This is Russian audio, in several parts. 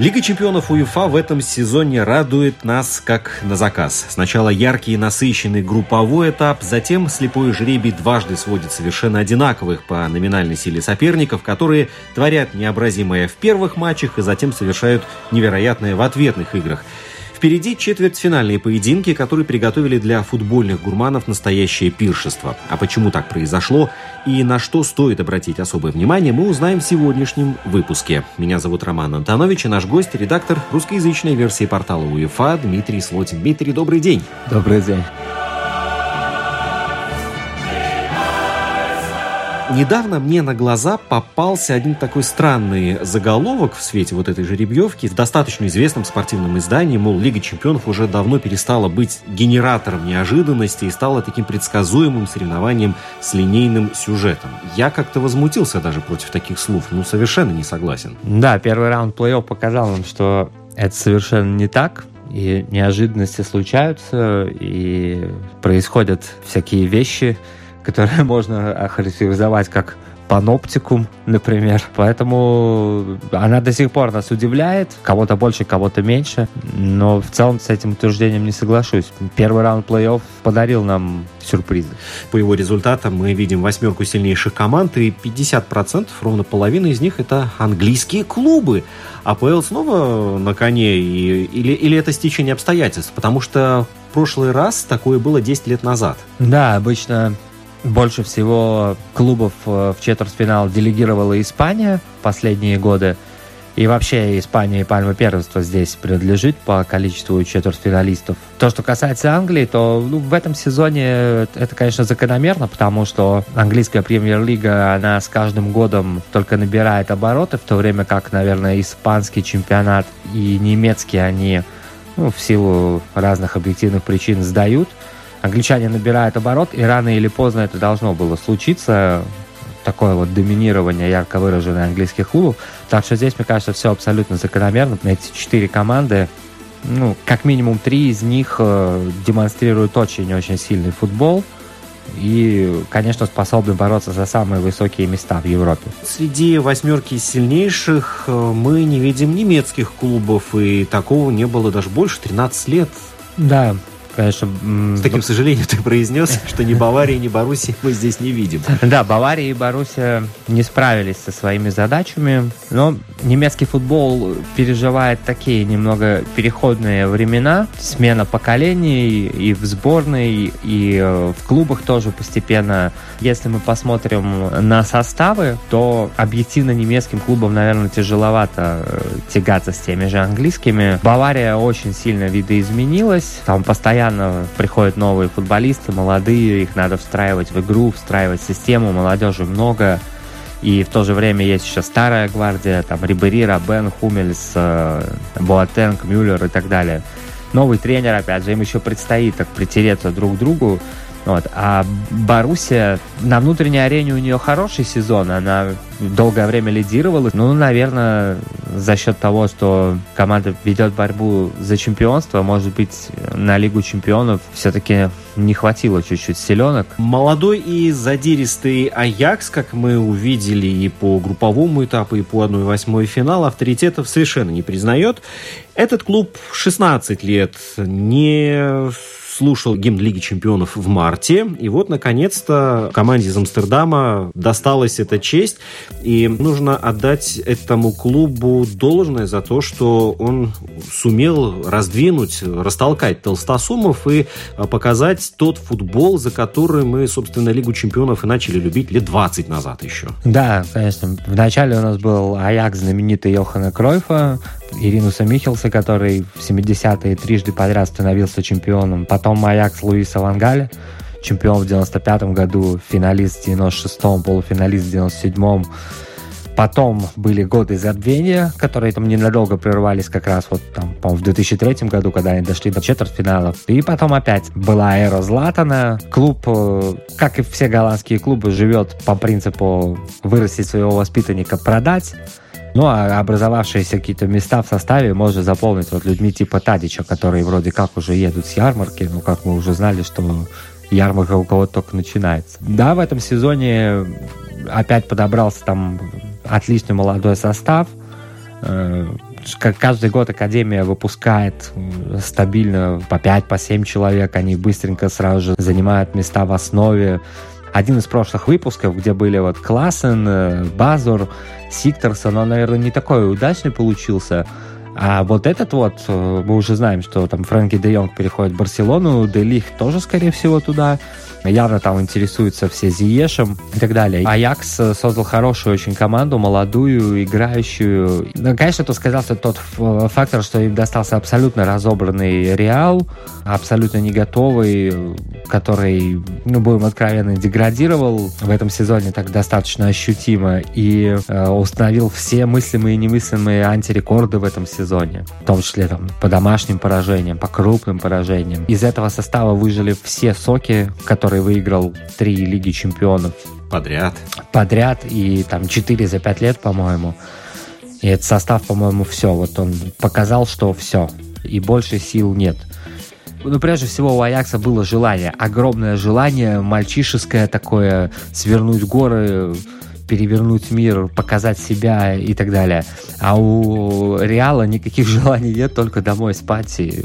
Лига чемпионов УЕФА в этом сезоне радует нас как на заказ. Сначала яркий и насыщенный групповой этап, затем слепой жребий дважды сводит совершенно одинаковых по номинальной силе соперников, которые творят необразимое в первых матчах и затем совершают невероятное в ответных играх. Впереди четвертьфинальные поединки, которые приготовили для футбольных гурманов настоящее пиршество. А почему так произошло и на что стоит обратить особое внимание, мы узнаем в сегодняшнем выпуске. Меня зовут Роман Антонович, и наш гость – редактор русскоязычной версии портала УЕФА Дмитрий Слотин. Дмитрий, добрый день. Добрый день. Недавно мне на глаза попался один такой странный заголовок в свете вот этой жеребьевки в достаточно известном спортивном издании, мол, Лига чемпионов уже давно перестала быть генератором неожиданности и стала таким предсказуемым соревнованием с линейным сюжетом. Я как-то возмутился даже против таких слов, ну, совершенно не согласен. Да, первый раунд плей-офф показал нам, что это совершенно не так, и неожиданности случаются, и происходят всякие вещи, которые можно охарактеризовать как паноптикум, например. Поэтому она до сих пор нас удивляет. Кого-то больше, кого-то меньше. Но в целом с этим утверждением не соглашусь. Первый раунд плей-офф подарил нам сюрпризы. По его результатам мы видим восьмерку сильнейших команд, и 50%, ровно половина из них, это английские клубы. АПЛ снова на коне, и, или, или это стечение обстоятельств? Потому что в прошлый раз такое было 10 лет назад. Да, обычно больше всего клубов э, в четвертьфинал делегировала Испания последние годы. И вообще Испания и пальма первенства здесь принадлежит по количеству четвертьфиналистов. То, что касается Англии, то ну, в этом сезоне это, конечно, закономерно, потому что английская премьер-лига, она с каждым годом только набирает обороты, в то время как, наверное, испанский чемпионат и немецкий, они ну, в силу разных объективных причин сдают англичане набирают оборот, и рано или поздно это должно было случиться, такое вот доминирование ярко выраженное английских клубов. Так что здесь, мне кажется, все абсолютно закономерно. Эти четыре команды, ну, как минимум три из них э, демонстрируют очень-очень сильный футбол и, конечно, способны бороться за самые высокие места в Европе. Среди восьмерки сильнейших э, мы не видим немецких клубов, и такого не было даже больше 13 лет. Да, конечно... С таким сожалением ты произнес, что ни Баварии, ни Боруссии мы здесь не видим. Да, Бавария и Боруссия не справились со своими задачами, но немецкий футбол переживает такие немного переходные времена, смена поколений и в сборной, и э, в клубах тоже постепенно. Если мы посмотрим на составы, то объективно немецким клубам, наверное, тяжеловато э, тягаться с теми же английскими. Бавария очень сильно видоизменилась, там постоянно постоянно приходят новые футболисты, молодые, их надо встраивать в игру, встраивать в систему, молодежи много. И в то же время есть еще старая гвардия, там Рибери, Рабен, Хумельс, э, Боатенг, Мюллер и так далее. Новый тренер, опять же, им еще предстоит так притереться друг к другу. Вот. А Боруссия на внутренней арене у нее хороший сезон, она долгое время лидировала. Ну, наверное, за счет того, что команда ведет борьбу за чемпионство, может быть, на Лигу чемпионов все-таки не хватило чуть-чуть селенок. Молодой и задиристый Аякс, как мы увидели и по групповому этапу, и по 1-8 финала, авторитетов совершенно не признает. Этот клуб 16 лет не слушал гимн Лиги Чемпионов в марте, и вот, наконец-то, команде из Амстердама досталась эта честь, и нужно отдать этому клубу должное за то, что он сумел раздвинуть, растолкать толстосумов и а, показать тот футбол, за который мы, собственно, Лигу Чемпионов и начали любить лет 20 назад еще. Да, конечно. Вначале у нас был Аякс знаменитый Йохана Кройфа, Иринуса Михелса, который в 70-е трижды подряд становился чемпионом. Потом Аякс Луиса Вангаля, чемпион в 95-м году, финалист в 96-м, полуфиналист в 97-м. Потом были годы забвения, которые там ненадолго прервались как раз вот там, по в 2003 году, когда они дошли до четвертьфиналов. И потом опять была эра Златана. Клуб, э, как и все голландские клубы, живет по принципу вырастить своего воспитанника, продать. Ну, а образовавшиеся какие-то места в составе можно заполнить вот людьми типа Тадича, которые вроде как уже едут с ярмарки, ну, как мы уже знали, что ярмарка у кого-то только начинается. Да, в этом сезоне опять подобрался там отличный молодой состав. Э, как каждый год Академия выпускает стабильно по 5, по 7 человек. Они быстренько сразу же занимают места в основе. Один из прошлых выпусков, где были вот Классен, э, Базур, Сикторсон, он, наверное, не такой удачный получился. А вот этот вот, э, мы уже знаем, что там Фрэнки де Йонг переходит в Барселону, Делих тоже, скорее всего, туда явно там интересуются все Зиешем и так далее. Аякс э, создал хорошую очень команду, молодую, играющую. Ну, конечно, тут сказался тот фактор, что им достался абсолютно разобранный Реал, абсолютно не готовый, который, ну, будем откровенно, деградировал в этом сезоне так достаточно ощутимо и э, установил все мыслимые и немыслимые антирекорды в этом сезоне, в том числе там по домашним поражениям, по крупным поражениям. Из этого состава выжили все соки, которые выиграл три Лиги Чемпионов. Подряд. Подряд, и там четыре за пять лет, по-моему. И этот состав, по-моему, все. Вот он показал, что все. И больше сил нет. Ну, прежде всего, у Аякса было желание, огромное желание, мальчишеское такое, свернуть горы, перевернуть мир, показать себя и так далее. А у Реала никаких желаний нет, только домой спать, и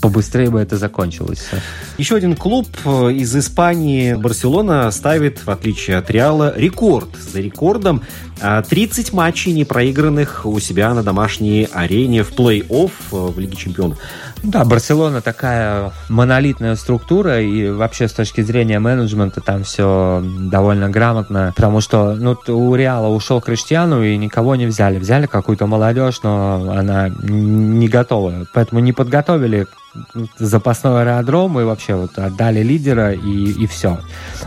побыстрее бы это закончилось. Еще один клуб э, из Испании, Барселона, ставит, в отличие от Реала, рекорд. За рекордом 30 а, матчей не проигранных у себя на домашней арене в плей-офф э, в Лиге Чемпионов. Да, Барселона такая монолитная структура, и вообще с точки зрения менеджмента там все довольно грамотно, потому что ну, у Реала ушел Криштиану, и никого не взяли. Взяли какую-то молодежь, но она не готова. Поэтому не подготовили запасной аэродром и вообще вот отдали лидера и, и все.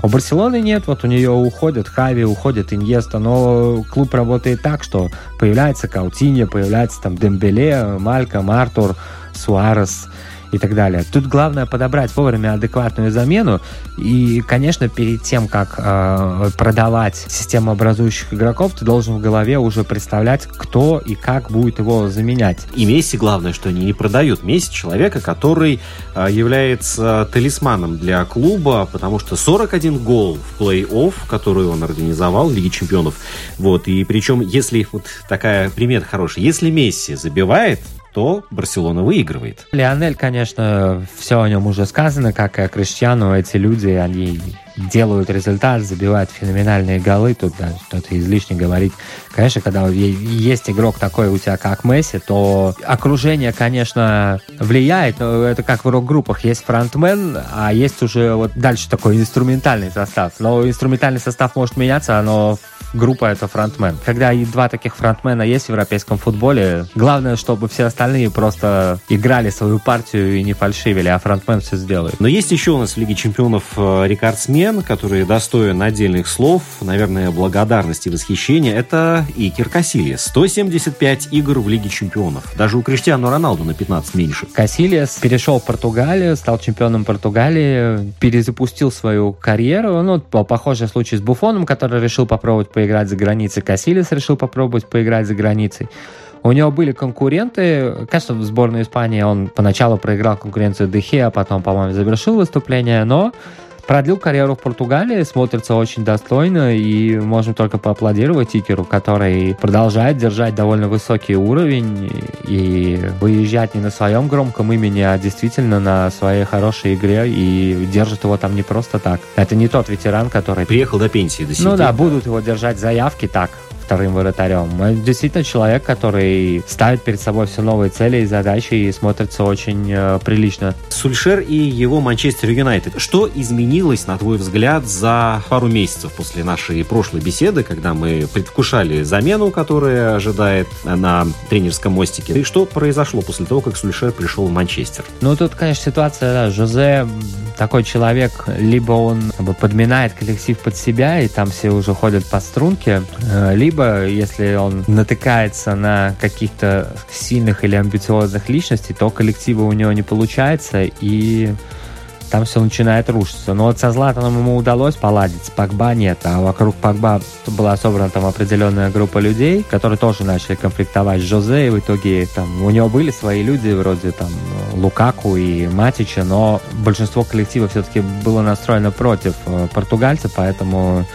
У Барселоны нет, вот у нее уходят Хави, уходит Иньеста, но клуб работает так, что появляется Каутинья, появляется там Дембеле, Малька, Мартур, Суарес и так далее. Тут главное подобрать вовремя адекватную замену. И, конечно, перед тем, как э, продавать систему образующих игроков, ты должен в голове уже представлять, кто и как будет его заменять. И Месси, главное, что они не продают. Месси человека, который э, является талисманом для клуба, потому что 41 гол в плей-офф, который он организовал в Лиге Чемпионов. Вот, и причем, если вот такая пример хороший, если Месси забивает, то Барселона выигрывает. Лионель, конечно, все о нем уже сказано, как и о Криштиану. Эти люди, они делают результат, забивают феноменальные голы, тут да, что-то излишне говорить. Конечно, когда есть игрок такой у тебя, как Месси, то окружение, конечно, влияет, но это как в рок-группах. Есть фронтмен, а есть уже вот дальше такой инструментальный состав. Но инструментальный состав может меняться, но группа это фронтмен. Когда и два таких фронтмена есть в европейском футболе, главное, чтобы все остальные просто играли свою партию и не фальшивили, а фронтмен все сделает. Но есть еще у нас в Лиге чемпионов э, рекордсмен, который достоин отдельных слов, наверное, благодарности и восхищения. Это Икер Касильес. 175 игр в Лиге чемпионов. Даже у Криштиану Роналду на 15 меньше. Касильес перешел в Португалию, стал чемпионом Португалии, перезапустил свою карьеру. Ну, похожий случай с Буфоном, который решил попробовать поиграть за границей. Касилис решил попробовать поиграть за границей. У него были конкуренты. Конечно, в сборной Испании он поначалу проиграл конкуренцию Дехе, а потом, по-моему, завершил выступление, но продлил карьеру в Португалии, смотрится очень достойно, и можем только поаплодировать Икеру, который продолжает держать довольно высокий уровень и выезжать не на своем громком имени, а действительно на своей хорошей игре, и держит его там не просто так. Это не тот ветеран, который... Приехал до пенсии до сих Ну да, будут его держать заявки так, вторым вратарем. Это действительно человек, который ставит перед собой все новые цели и задачи и смотрится очень э, прилично. Сульшер и его Манчестер Юнайтед. Что изменилось, на твой взгляд, за пару месяцев после нашей прошлой беседы, когда мы предвкушали замену, которая ожидает на тренерском мостике? И что произошло после того, как Сульшер пришел в Манчестер? Ну, тут, конечно, ситуация, да, Жозе такой человек, либо он как бы, подминает коллектив под себя, и там все уже ходят по струнке, э, либо, если он натыкается на каких-то сильных или амбициозных личностей, то коллектива у него не получается, и там все начинает рушиться. Но вот со Златаном ему удалось поладить, с Пакба. Нет, а вокруг Пакба была собрана там определенная группа людей, которые тоже начали конфликтовать с Жозе, и в итоге там у него были свои люди, вроде там Лукаку и Матича, но большинство коллектива все-таки было настроено против э, португальца, поэтому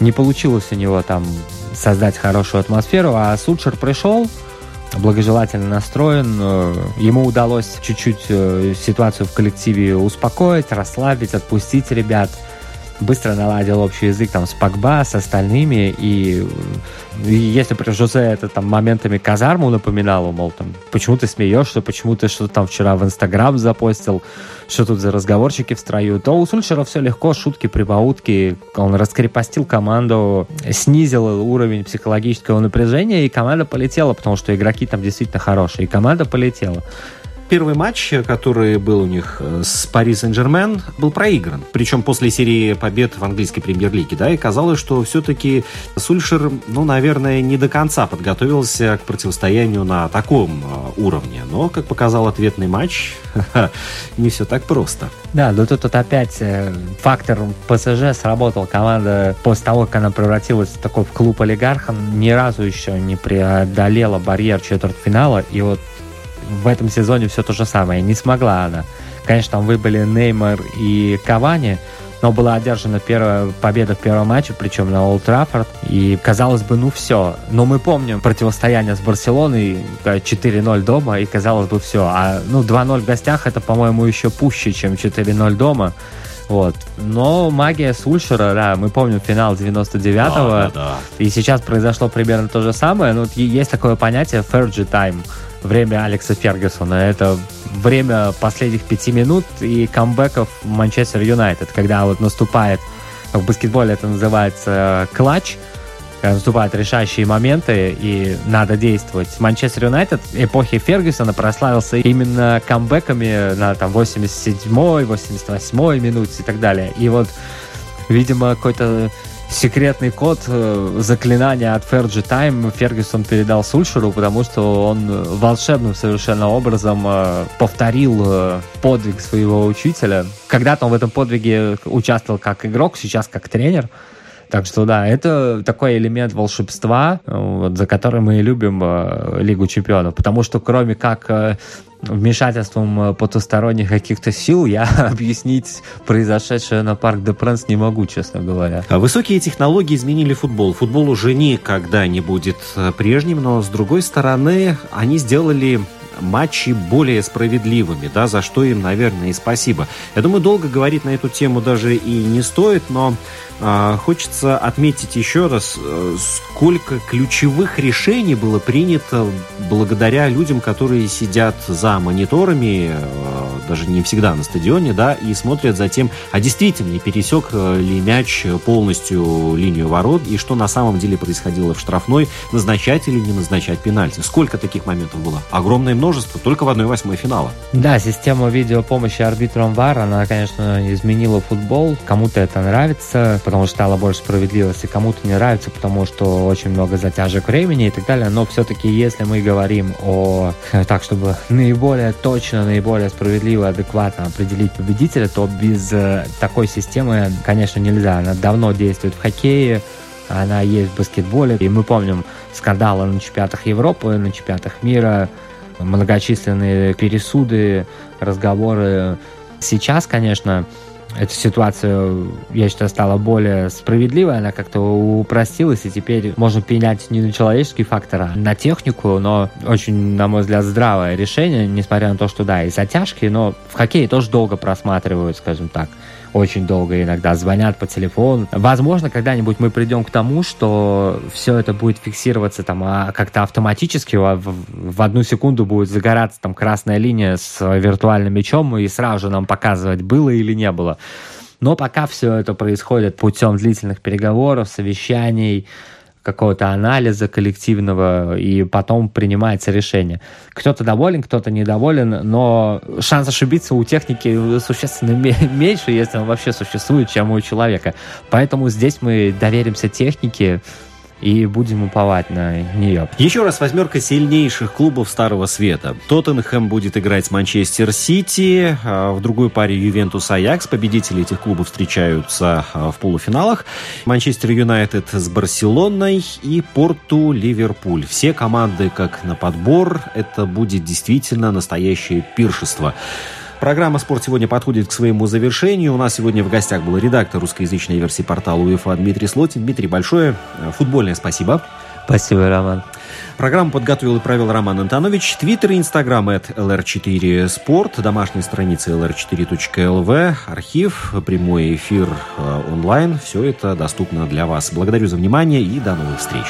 не получилось у него там создать хорошую атмосферу, а Сульшер пришел, благожелательно настроен. Э, ему удалось чуть-чуть э, ситуацию в коллективе успокоить, расслабить, отпустить ребят. Быстро наладил общий язык там с Пакба, с остальными. И, и если при Жозе это там моментами казарму напоминало, мол, там, почему ты смеешься, почему ты что-то там вчера в Инстаграм запостил, что тут за разговорчики в строю, то у Сульшера все легко, шутки, прибаутки. Он раскрепостил команду, снизил уровень психологического напряжения, и команда полетела, потому что игроки там действительно хорошие, и команда полетела первый матч, который был у них э, с Пари Сен-Жермен, был проигран. Причем после серии побед в английской премьер-лиге, да, и казалось, что все-таки Сульшер, ну, наверное, не до конца подготовился к противостоянию на таком э, уровне. Но, как показал ответный матч, не все так просто. Да, но тут, тут опять э, фактор ПСЖ сработал. Команда после того, как она превратилась в такой клуб олигарха, ни разу еще не преодолела барьер четвертьфинала. И вот в этом сезоне все то же самое. Не смогла она. Конечно, там выбыли Неймар и Кавани, но была одержана первая победа в первом матче, причем на Олд Траффорд. И казалось бы, ну все. Но мы помним противостояние с Барселоной 4-0 дома, и казалось бы, все. А ну 2-0 в гостях это, по-моему, еще пуще, чем 4-0 дома. Вот. Но магия Сульшера, да, мы помним финал 99-го, да, да, да. и сейчас произошло примерно то же самое. Ну, есть такое понятие Fergie Time время Алекса Фергюсона. Это время последних пяти минут и камбэков Манчестер Юнайтед, когда вот наступает, в баскетболе это называется клатч, наступают решающие моменты и надо действовать. Манчестер Юнайтед эпохи Фергюсона прославился именно камбэками на там 87-й, 88-й минуте и так далее. И вот, видимо, какой-то секретный код э, заклинания от Fergie Time Фергюсон передал Сульшеру, потому что он волшебным совершенно образом э, повторил э, подвиг своего учителя. Когда-то он в этом подвиге участвовал как игрок, сейчас как тренер. Так что да, это такой элемент волшебства, вот, за который мы и любим э, Лигу чемпионов. Потому что кроме как э, вмешательством э, потусторонних каких-то сил я объяснить произошедшее на Парк де Пренс не могу, честно говоря. А высокие технологии изменили футбол. Футбол уже никогда не будет прежним, но с другой стороны, они сделали матчи более справедливыми, да, за что им, наверное, и спасибо. Я думаю, долго говорить на эту тему даже и не стоит, но э, хочется отметить еще раз, э, сколько ключевых решений было принято благодаря людям, которые сидят за мониторами, э, даже не всегда на стадионе, да, и смотрят за тем, а действительно пересек э, ли мяч полностью линию ворот, и что на самом деле происходило в штрафной, назначать или не назначать пенальти. Сколько таких моментов было? Огромное множество, только в 1-8 финала. Да, система видеопомощи арбитром ВАР, она, конечно, изменила футбол. Кому-то это нравится, потому что стало больше справедливости, кому-то не нравится, потому что очень много затяжек времени и так далее. Но все-таки, если мы говорим о так, чтобы наиболее точно, наиболее справедливо, адекватно определить победителя, то без э, такой системы, конечно, нельзя. Она давно действует в хоккее, она есть в баскетболе. И мы помним скандалы на чемпионатах Европы, на чемпионатах мира, многочисленные пересуды, разговоры. Сейчас, конечно, эта ситуация, я считаю, стала более справедливой, она как-то упростилась, и теперь можно пенять не на человеческий фактор, а на технику, но очень, на мой взгляд, здравое решение, несмотря на то, что, да, и затяжки, но в хоккее тоже долго просматривают, скажем так очень долго иногда звонят по телефону. Возможно, когда-нибудь мы придем к тому, что все это будет фиксироваться там а как-то автоматически, а в, в одну секунду будет загораться там красная линия с виртуальным мячом и сразу же нам показывать, было или не было. Но пока все это происходит путем длительных переговоров, совещаний, какого-то анализа коллективного, и потом принимается решение. Кто-то доволен, кто-то недоволен, но шанс ошибиться у техники существенно меньше, если он вообще существует, чем у человека. Поэтому здесь мы доверимся технике, и будем уповать на нее. Еще раз восьмерка сильнейших клубов Старого Света. Тоттенхэм будет играть с Манчестер Сити, а в другой паре Ювентус Аякс. Победители этих клубов встречаются а, в полуфиналах. Манчестер Юнайтед с Барселоной и Порту Ливерпуль. Все команды как на подбор. Это будет действительно настоящее пиршество. Программа «Спорт» сегодня подходит к своему завершению. У нас сегодня в гостях был редактор русскоязычной версии портала УЕФА Дмитрий Слотин. Дмитрий, большое футбольное спасибо. Спасибо, Роман. Программу подготовил и провел Роман Антонович. Твиттер и Инстаграм от LR4 Спорт, домашняя страница lr4.lv, архив, прямой эфир э, онлайн. Все это доступно для вас. Благодарю за внимание и до новых встреч.